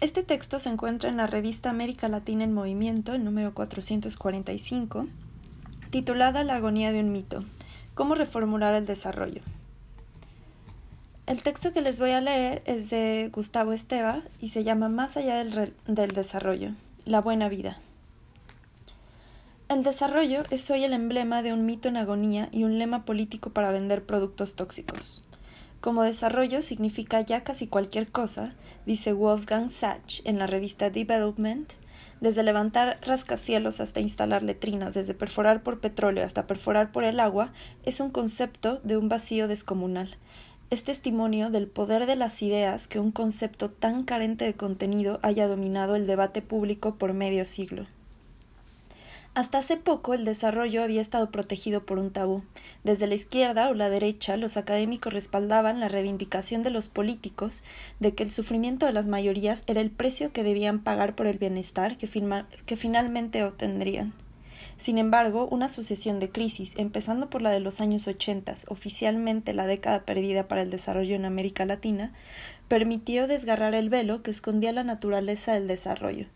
Este texto se encuentra en la revista América Latina en Movimiento, el número 445, titulada La agonía de un mito, cómo reformular el desarrollo. El texto que les voy a leer es de Gustavo Esteva y se llama Más allá del, del desarrollo, la buena vida. El desarrollo es hoy el emblema de un mito en agonía y un lema político para vender productos tóxicos. Como desarrollo significa ya casi cualquier cosa, dice Wolfgang Sachs en la revista Development, desde levantar rascacielos hasta instalar letrinas, desde perforar por petróleo hasta perforar por el agua, es un concepto de un vacío descomunal. Es testimonio del poder de las ideas que un concepto tan carente de contenido haya dominado el debate público por medio siglo. Hasta hace poco el desarrollo había estado protegido por un tabú. Desde la izquierda o la derecha, los académicos respaldaban la reivindicación de los políticos de que el sufrimiento de las mayorías era el precio que debían pagar por el bienestar que, finalmente obtendrían. Sin embargo, una sucesión de crisis, empezando por la de los años 80, oficialmente la década perdida para el desarrollo en América Latina, permitió desgarrar el velo que escondía la naturaleza del desarrollo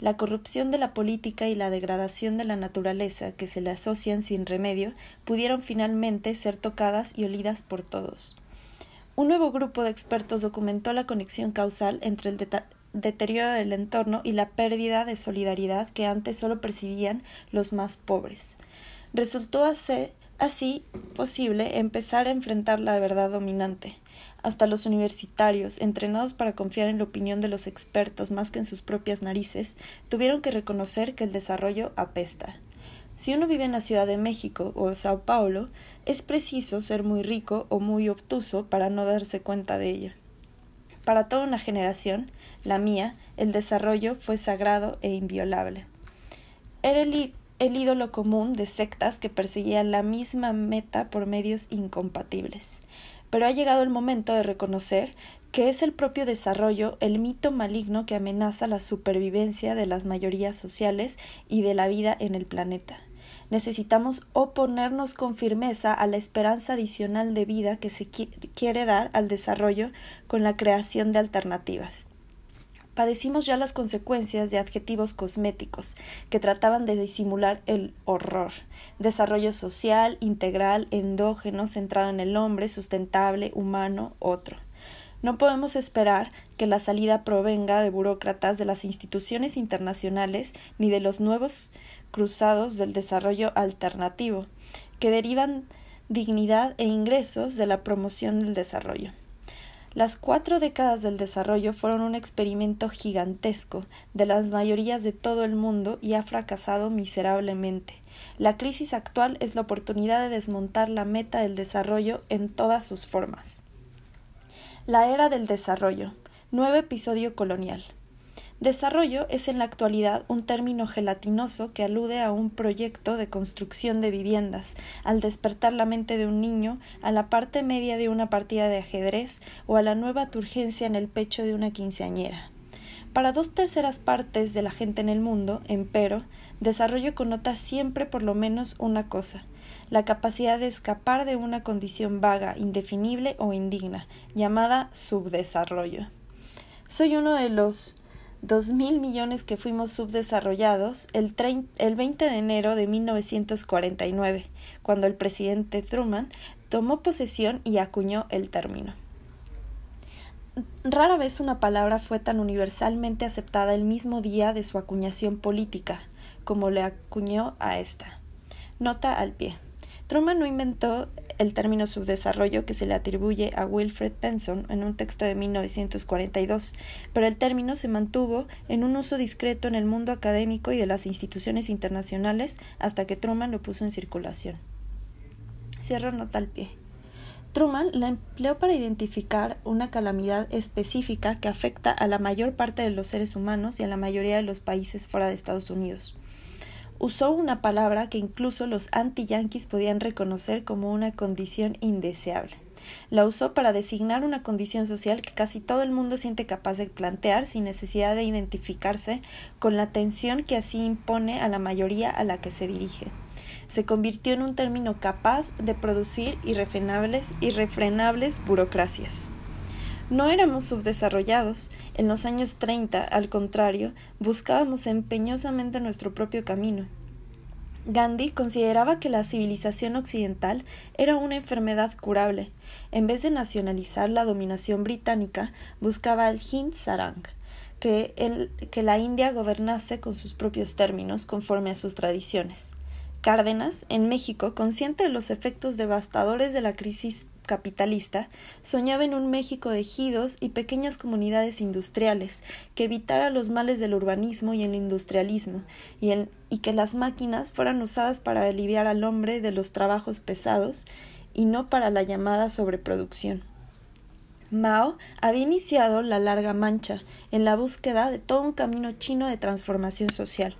la corrupción de la política y la degradación de la naturaleza que se le asocian sin remedio pudieron finalmente ser tocadas y olidas por todos. Un nuevo grupo de expertos documentó la conexión causal entre el deterioro del entorno y la pérdida de solidaridad que antes solo percibían los más pobres. Resultó así posible empezar a enfrentar la verdad dominante, hasta los universitarios, entrenados para confiar en la opinión de los expertos más que en sus propias narices, tuvieron que reconocer que el desarrollo apesta. Si uno vive en la Ciudad de México o Sao Paulo, es preciso ser muy rico o muy obtuso para no darse cuenta de ello. Para toda una generación, la mía, el desarrollo fue sagrado e inviolable. Era el, el ídolo común de sectas que perseguían la misma meta por medios incompatibles pero ha llegado el momento de reconocer que es el propio desarrollo el mito maligno que amenaza la supervivencia de las mayorías sociales y de la vida en el planeta. Necesitamos oponernos con firmeza a la esperanza adicional de vida que se quiere dar al desarrollo con la creación de alternativas padecimos ya las consecuencias de adjetivos cosméticos que trataban de disimular el horror. Desarrollo social, integral, endógeno, centrado en el hombre, sustentable, humano, otro. No podemos esperar que la salida provenga de burócratas de las instituciones internacionales ni de los nuevos cruzados del desarrollo alternativo, que derivan dignidad e ingresos de la promoción del desarrollo. Las cuatro décadas del desarrollo fueron un experimento gigantesco de las mayorías de todo el mundo y ha fracasado miserablemente. La crisis actual es la oportunidad de desmontar la meta del desarrollo en todas sus formas. La era del desarrollo. Nuevo episodio colonial. Desarrollo es en la actualidad un término gelatinoso que alude a un proyecto de construcción de viviendas, al despertar la mente de un niño, a la parte media de una partida de ajedrez o a la nueva turgencia en el pecho de una quinceañera. Para dos terceras partes de la gente en el mundo, empero, desarrollo connota siempre por lo menos una cosa, la capacidad de escapar de una condición vaga, indefinible o indigna, llamada subdesarrollo. Soy uno de los dos mil millones que fuimos subdesarrollados el, el 20 de enero de 1949, cuando el presidente Truman tomó posesión y acuñó el término. Rara vez una palabra fue tan universalmente aceptada el mismo día de su acuñación política como le acuñó a esta. Nota al pie. Truman no inventó el término subdesarrollo que se le atribuye a Wilfred Benson en un texto de 1942, pero el término se mantuvo en un uso discreto en el mundo académico y de las instituciones internacionales hasta que Truman lo puso en circulación. Cierro nota al pie. Truman la empleó para identificar una calamidad específica que afecta a la mayor parte de los seres humanos y a la mayoría de los países fuera de Estados Unidos usó una palabra que incluso los anti-yanquis podían reconocer como una condición indeseable. La usó para designar una condición social que casi todo el mundo siente capaz de plantear sin necesidad de identificarse con la tensión que así impone a la mayoría a la que se dirige. Se convirtió en un término capaz de producir irrefrenables, irrefrenables burocracias. No éramos subdesarrollados, En los años 30, al contrario, buscábamos empeñosamente nuestro propio camino. Gandhi consideraba que la civilización occidental era una enfermedad curable. En vez de nacionalizar la dominación británica, buscaba el Hind Sarang, que, que la India gobernase con sus propios términos, conforme a sus tradiciones. Cárdenas, en México, consciente de los efectos devastadores de la crisis capitalista, soñaba en un México de ejidos y pequeñas comunidades industriales, que evitara los males del urbanismo y el industrialismo, y, y que las máquinas fueran usadas para aliviar al hombre de los trabajos pesados y no para la llamada sobreproducción. Mao había iniciado la larga mancha en la búsqueda de todo un camino chino de transformación social.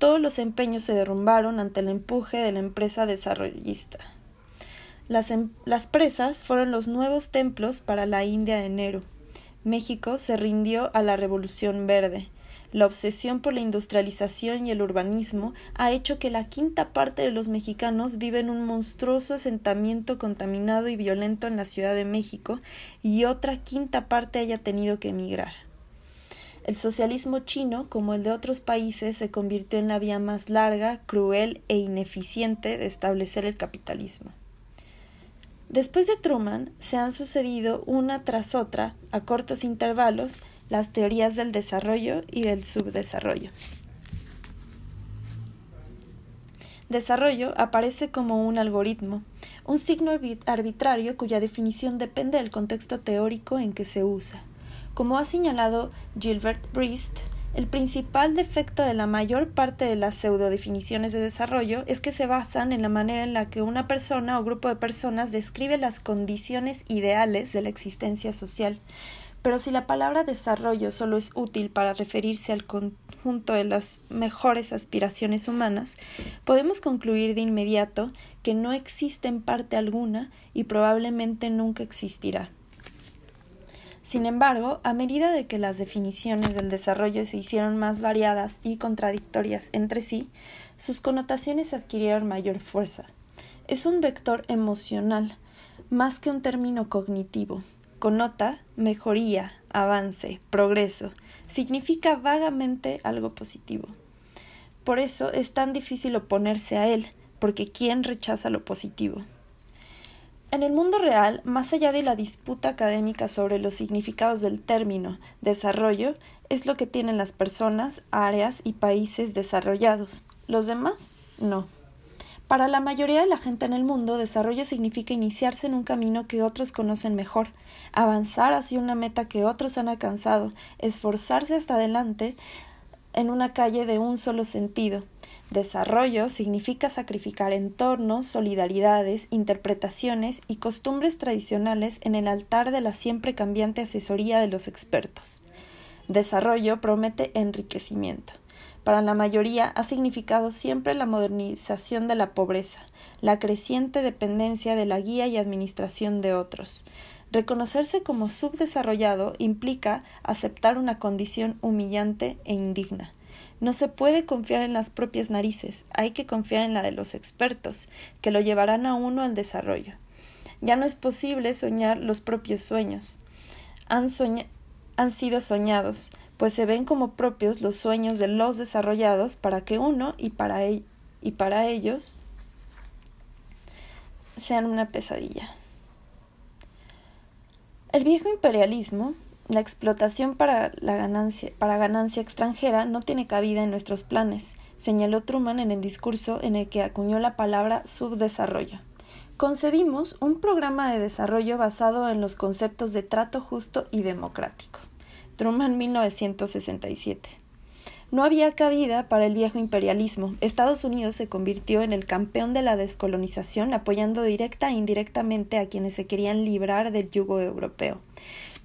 Todos los empeños se derrumbaron ante el empuje de la empresa desarrollista. Las, em, las presas fueron los nuevos templos para la India de enero. México se rindió a la Revolución Verde. La obsesión por la industrialización y el urbanismo ha hecho que la quinta parte de los mexicanos vive en un monstruoso asentamiento contaminado y violento en la Ciudad de México y otra quinta parte haya tenido que emigrar. El socialismo chino, como el de otros países, se convirtió en la vía más larga, cruel e ineficiente de establecer el capitalismo. Después de Truman se han sucedido una tras otra, a cortos intervalos, las teorías del desarrollo y del subdesarrollo. Desarrollo aparece como un algoritmo, un signo arbitrario cuya definición depende del contexto teórico en que se usa. Como ha señalado Gilbert Brist, el principal defecto de la mayor parte de las pseudodefiniciones de desarrollo es que se basan en la manera en la que una persona o grupo de personas describe las condiciones ideales de la existencia social. Pero si la palabra desarrollo solo es útil para referirse al conjunto de las mejores aspiraciones humanas, podemos concluir de inmediato que no existe en parte alguna y probablemente nunca existirá. Sin embargo, a medida de que las definiciones del desarrollo se hicieron más variadas y contradictorias entre sí, sus connotaciones adquirieron mayor fuerza. Es un vector emocional, más que un término cognitivo. Connota mejoría, avance, progreso. Significa vagamente algo positivo. Por eso es tan difícil oponerse a él, porque ¿quién rechaza lo positivo? En el mundo real, más allá de la disputa académica sobre los significados del término desarrollo, es lo que tienen las personas, áreas y países desarrollados. Los demás, no. Para la mayoría de la gente en el mundo, desarrollo significa iniciarse en un camino que otros conocen mejor, avanzar hacia una meta que otros han alcanzado, esforzarse hasta adelante en una calle de un solo sentido, Desarrollo significa sacrificar entornos, solidaridades, interpretaciones y costumbres tradicionales en el altar de la siempre cambiante asesoría de los expertos. Desarrollo promete enriquecimiento. Para la mayoría ha significado siempre la modernización de la pobreza, la creciente dependencia de la guía y administración de otros. Reconocerse como subdesarrollado implica aceptar una condición humillante e indigna no se puede confiar en las propias narices, hay que confiar en la de los expertos, que lo llevarán a uno al desarrollo. Ya no es posible soñar los propios sueños. Han, sido soñados, pues se ven como propios los sueños de los desarrollados para que uno y para, y para ellos sean una pesadilla. El viejo imperialismo la explotación para, la ganancia, ganancia extranjera no tiene cabida en nuestros planes, señaló Truman en el discurso en el que acuñó la palabra subdesarrollo. Concebimos un programa de desarrollo basado en los conceptos de trato justo y democrático. Truman 1967. No había cabida para el viejo imperialismo. Estados Unidos se convirtió en el campeón de la descolonización, apoyando directa e indirectamente a quienes se querían librar del yugo europeo.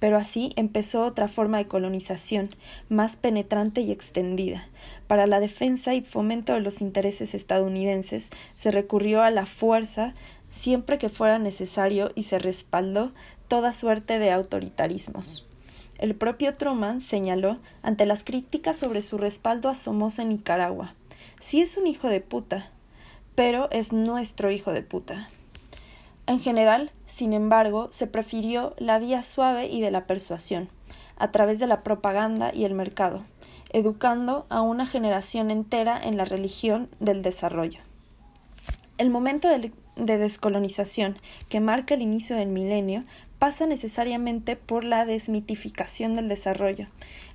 Pero así empezó otra forma de colonización, más penetrante y extendida. Para la defensa y fomento de los intereses estadounidenses se recurrió a la fuerza siempre que fuera necesario y se respaldó toda suerte de autoritarismos. El propio Truman señaló ante las críticas sobre su respaldo a Somoza en Nicaragua. Sí es un hijo de puta, pero es nuestro hijo de puta. En general, sin embargo, se prefirió la vía suave y de la persuasión. a través de la propaganda y el mercado, educando a una generación entera en la religión del desarrollo. El momento de, descolonización que marca el inicio del milenio pasa necesariamente por la desmitificación del desarrollo,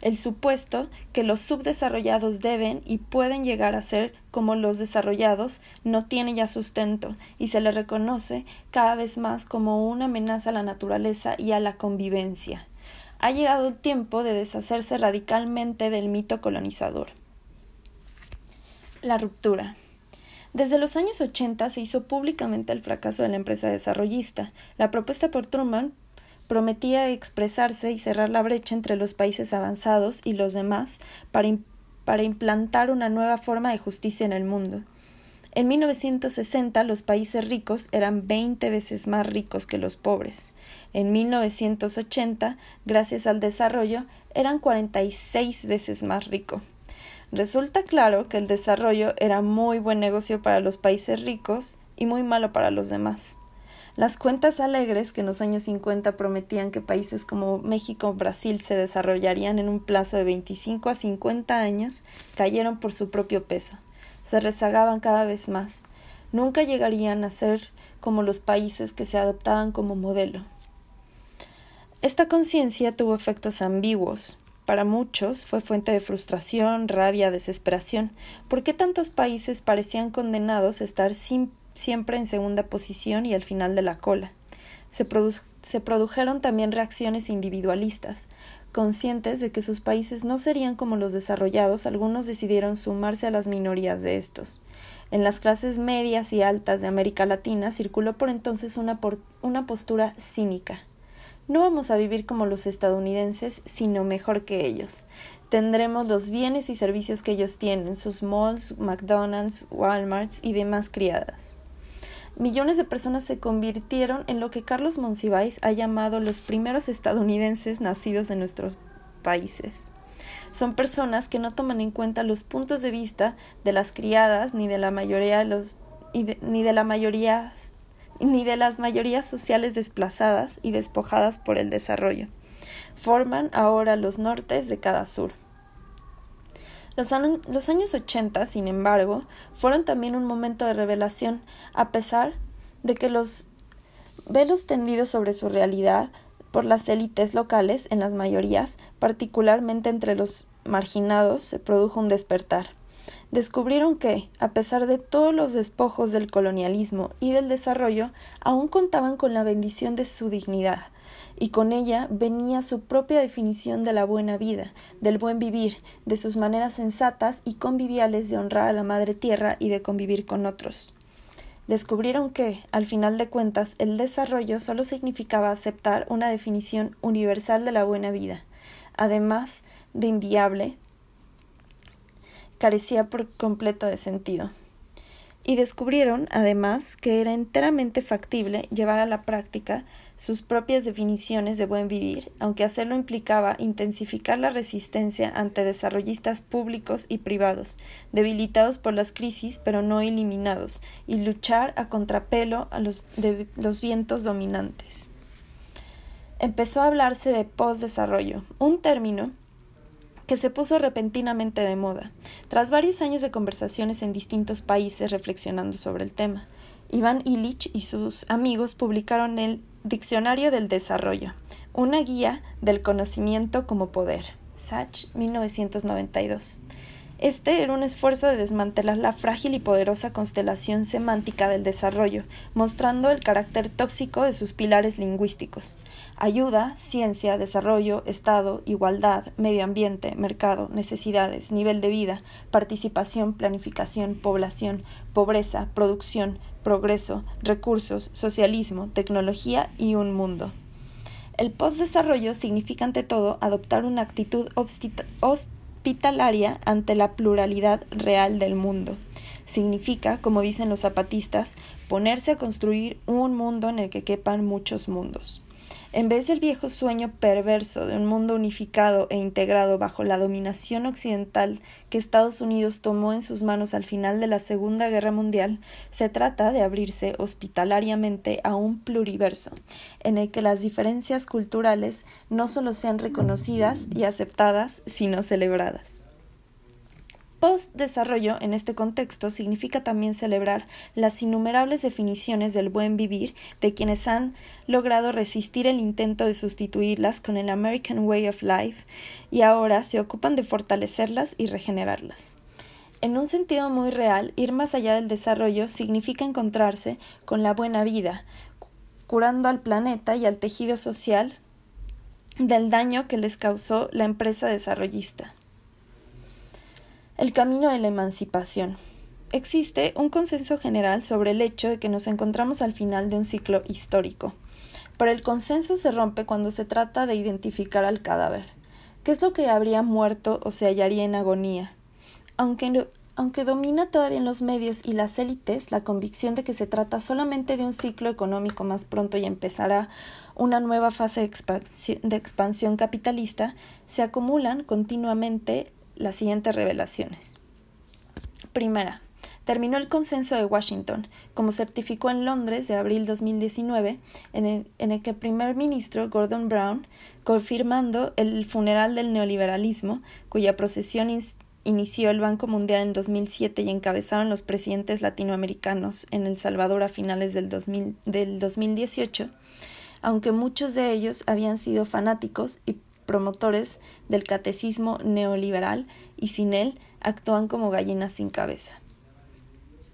el supuesto que los subdesarrollados deben y pueden llegar a ser como los desarrollados no tiene ya sustento y se le reconoce cada vez más como una amenaza a la naturaleza y a la convivencia. Ha llegado el tiempo de deshacerse radicalmente del mito colonizador. La ruptura. Desde los años 80 se hizo públicamente el fracaso de la empresa desarrollista. La propuesta por Truman prometía expresarse y cerrar la brecha entre los países avanzados y los demás para, para implantar una nueva forma de justicia en el mundo. En 1960 los países ricos eran 20 veces más ricos que los pobres. En 1980, gracias al desarrollo, eran 46 veces más ricos. Resulta claro que el desarrollo era muy buen negocio para los países ricos y muy malo para los demás. Las cuentas alegres que en los años 50 prometían que países como México o Brasil se desarrollarían en un plazo de 25 a 50 años cayeron por su propio peso. Se rezagaban cada vez más. Nunca llegarían a ser como los países que se adoptaban como modelo. Esta conciencia tuvo efectos ambiguos. Para muchos fue fuente de frustración, rabia, desesperación. ¿Por qué tantos países parecían condenados a estar siempre en segunda posición y al final de la cola? Se, produjeron también reacciones individualistas. Conscientes de que sus países no serían como los desarrollados, algunos decidieron sumarse a las minorías de estos. En las clases medias y altas de América Latina circuló por entonces una postura cínica no vamos a vivir como los estadounidenses, sino mejor que ellos. Tendremos los bienes y servicios que ellos tienen, sus malls, McDonald's, Walmarts y demás criadas. Millones de personas se convirtieron en lo que Carlos Monsiváis ha llamado los primeros estadounidenses nacidos en nuestros países. Son personas que no toman en cuenta los puntos de vista de las criadas ni de la mayoría de los ni de la mayoría ni de las mayorías sociales desplazadas y despojadas por el desarrollo. Forman ahora los nortes de cada sur. Los, años 80, sin embargo, fueron también un momento de revelación, a pesar de que los velos tendidos sobre su realidad por las élites locales en las mayorías, particularmente entre los marginados, se produjo un despertar descubrieron que, a pesar de todos los despojos del colonialismo y del desarrollo, aún contaban con la bendición de su dignidad, y con ella venía su propia definición de la buena vida, del buen vivir, de sus maneras sensatas y conviviales de honrar a la madre tierra y de convivir con otros. Descubrieron que, al final de cuentas, el desarrollo solo significaba aceptar una definición universal de la buena vida, además de inviable, carecía por completo de sentido. Y descubrieron, además, que era enteramente factible llevar a la práctica sus propias definiciones de buen vivir, aunque hacerlo implicaba intensificar la resistencia ante desarrollistas públicos y privados, debilitados por las crisis pero no eliminados, y luchar a contrapelo a los, los vientos dominantes. Empezó a hablarse de postdesarrollo, un término que se puso repentinamente de moda, tras varios años de conversaciones en distintos países reflexionando sobre el tema. Iván Illich y sus amigos publicaron el Diccionario del Desarrollo, una guía del conocimiento como poder. Sach, 1992. Este era un esfuerzo de desmantelar la frágil y poderosa constelación semántica del desarrollo, mostrando el carácter tóxico de sus pilares lingüísticos. Ayuda, ciencia, desarrollo, Estado, igualdad, medio ambiente, mercado, necesidades, nivel de vida, participación, planificación, población, pobreza, producción, progreso, recursos, socialismo, tecnología y un mundo. El postdesarrollo significa ante todo adoptar una actitud hospitalaria ante la pluralidad real del mundo. Significa, como dicen los zapatistas, ponerse a construir un mundo en el que quepan muchos mundos. En vez del viejo sueño perverso de un mundo unificado e integrado bajo la dominación occidental que Estados Unidos tomó en sus manos al final de la Segunda Guerra Mundial, se trata de abrirse hospitalariamente a un pluriverso, en el que las diferencias culturales no solo sean reconocidas y aceptadas, sino celebradas. Post-desarrollo en este contexto significa también celebrar las innumerables definiciones del buen vivir de quienes han logrado resistir el intento de sustituirlas con el American Way of Life y ahora se ocupan de fortalecerlas y regenerarlas. En un sentido muy real, ir más allá del desarrollo significa encontrarse con la buena vida, curando al planeta y al tejido social del daño que les causó la empresa desarrollista. El camino de la emancipación. Existe un consenso general sobre el hecho de que nos encontramos al final de un ciclo histórico, pero el consenso se rompe cuando se trata de identificar al cadáver. ¿Qué es lo que habría muerto o se hallaría en agonía? Aunque, domina todavía en los medios y las élites la convicción de que se trata solamente de un ciclo económico más pronto y empezará una nueva fase de expansión capitalista, se acumulan continuamente las siguientes revelaciones. Primera, terminó el consenso de Washington, como certificó en Londres de abril 2019, en el, en el que el primer ministro Gordon Brown, confirmando el funeral del neoliberalismo, cuya procesión inició el Banco Mundial en 2007 y encabezaron los presidentes latinoamericanos en El Salvador a finales del, 2000, del 2018, aunque muchos de ellos habían sido fanáticos y promotores del catecismo neoliberal y sin él actúan como gallinas sin cabeza.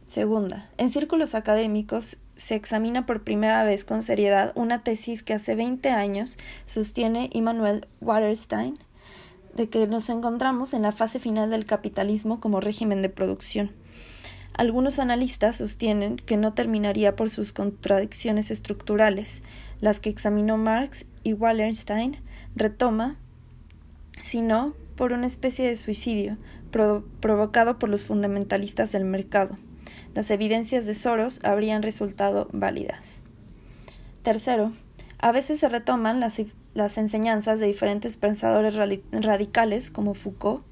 Segunda, en círculos académicos se examina por primera vez con seriedad una tesis que hace 20 años sostiene Immanuel Waterstein, de que nos encontramos en la fase final del capitalismo como régimen de producción. Algunos analistas sostienen que no terminaría por sus contradicciones estructurales, las que examinó Marx y Wallerstein, retoma, sino por una especie de suicidio provocado por los fundamentalistas del mercado. Las evidencias de Soros habrían resultado válidas. Tercero, a veces se retoman las, las enseñanzas de diferentes pensadores radicales como Foucault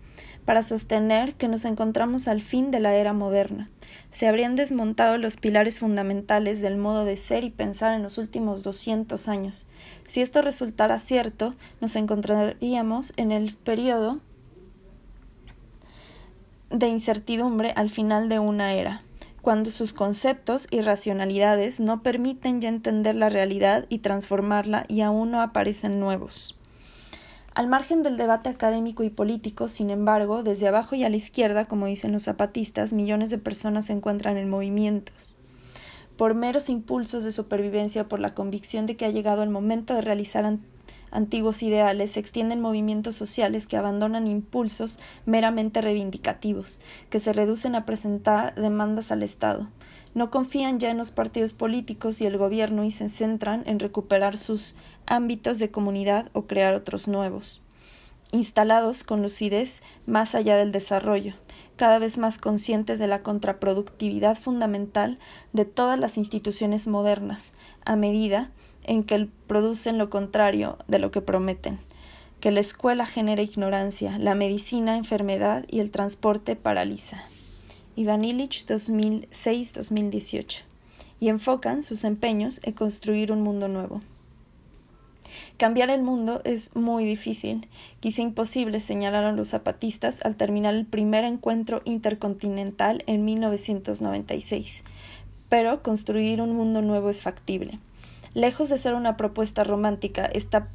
para sostener que nos encontramos al fin de la era moderna. Se habrían desmontado los pilares fundamentales del modo de ser y pensar en los últimos 200 años. Si esto resultara cierto, nos encontraríamos en el periodo de incertidumbre al final de una era, cuando sus conceptos y racionalidades no permiten ya entender la realidad y transformarla y aún no aparecen nuevos. Al margen del debate académico y político, sin embargo, desde abajo y a la izquierda, como dicen los zapatistas, millones de personas se encuentran en movimientos. Por meros impulsos de supervivencia, por la convicción de que ha llegado el momento de realizar antiguos ideales, se extienden movimientos sociales que abandonan impulsos meramente reivindicativos, que se reducen a presentar demandas al Estado. No confían ya en los partidos políticos y el gobierno y se centran en recuperar sus ámbitos de comunidad o crear otros nuevos, instalados con lucidez más allá del desarrollo, cada vez más conscientes de la contraproductividad fundamental de todas las instituciones modernas, a medida en que producen lo contrario de lo que prometen, que la escuela genera ignorancia, la medicina enfermedad y el transporte paraliza. Iván Illich 2006-2018 y enfocan sus empeños en construir un mundo nuevo. Cambiar el mundo es muy difícil, quizá imposible, señalaron los zapatistas al terminar el primer encuentro intercontinental en 1996. Pero construir un mundo nuevo es factible. Lejos de ser una propuesta romántica, esta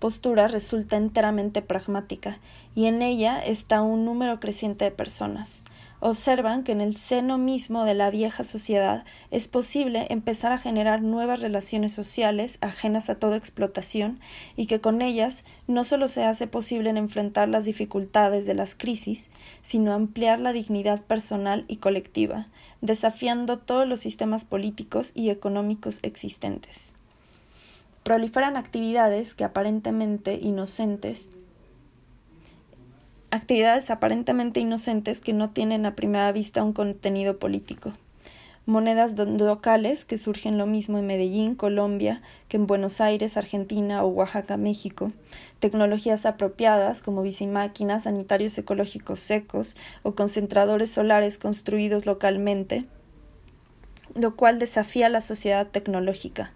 postura resulta enteramente pragmática, y en ella está un número creciente de personas observan que en el seno mismo de la vieja sociedad es posible empezar a generar nuevas relaciones sociales ajenas a toda explotación y que con ellas no solo se hace posible enfrentar las dificultades de las crisis, sino ampliar la dignidad personal y colectiva, desafiando todos los sistemas políticos y económicos existentes. Proliferan actividades que aparentemente inocentes actividades aparentemente inocentes que no tienen a primera vista un contenido político. monedas locales que surgen lo mismo en Medellín, Colombia, que en Buenos Aires, Argentina o Oaxaca, México, tecnologías apropiadas como bicimáquinas, sanitarios ecológicos secos o concentradores solares construidos localmente, lo cual desafía la sociedad tecnológica.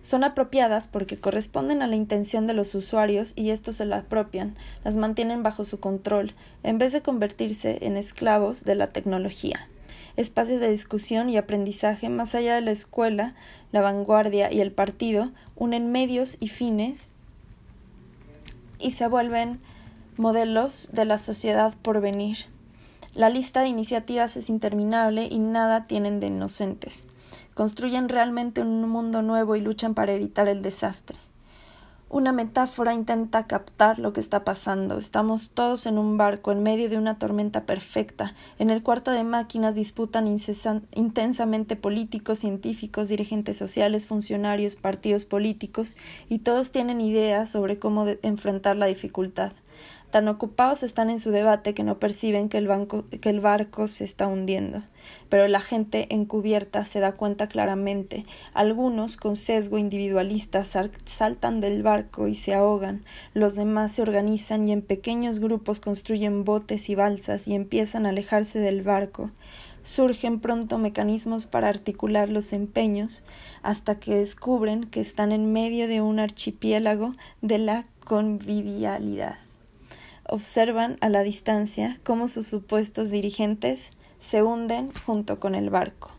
Son apropiadas porque corresponden a la intención de los usuarios y estos se la apropian, las mantienen bajo su control, en vez de convertirse en esclavos de la tecnología. Espacios de discusión y aprendizaje más allá de la escuela, la vanguardia y el partido unen medios y fines y se vuelven modelos de la sociedad por venir. La lista de iniciativas es interminable y nada tienen de inocentes. Construyen realmente un mundo nuevo y luchan para evitar el desastre. Una metáfora intenta captar lo que está pasando. Estamos todos en un barco en medio de una tormenta perfecta. En el cuarto de máquinas disputan intensamente políticos, científicos, dirigentes sociales, funcionarios, partidos políticos, y todos tienen ideas sobre cómo enfrentar la dificultad. Tan ocupados están en su debate que no perciben que el, que el barco se está hundiendo. Pero la gente encubierta se da cuenta claramente. Algunos, con sesgo individualista, saltan del barco y se ahogan. Los demás se organizan y en pequeños grupos construyen botes y balsas y empiezan a alejarse del barco surgen pronto mecanismos para articular los empeños hasta que descubren que están en medio de un archipiélago de la convivialidad observan a la distancia cómo sus supuestos dirigentes se hunden junto con el barco.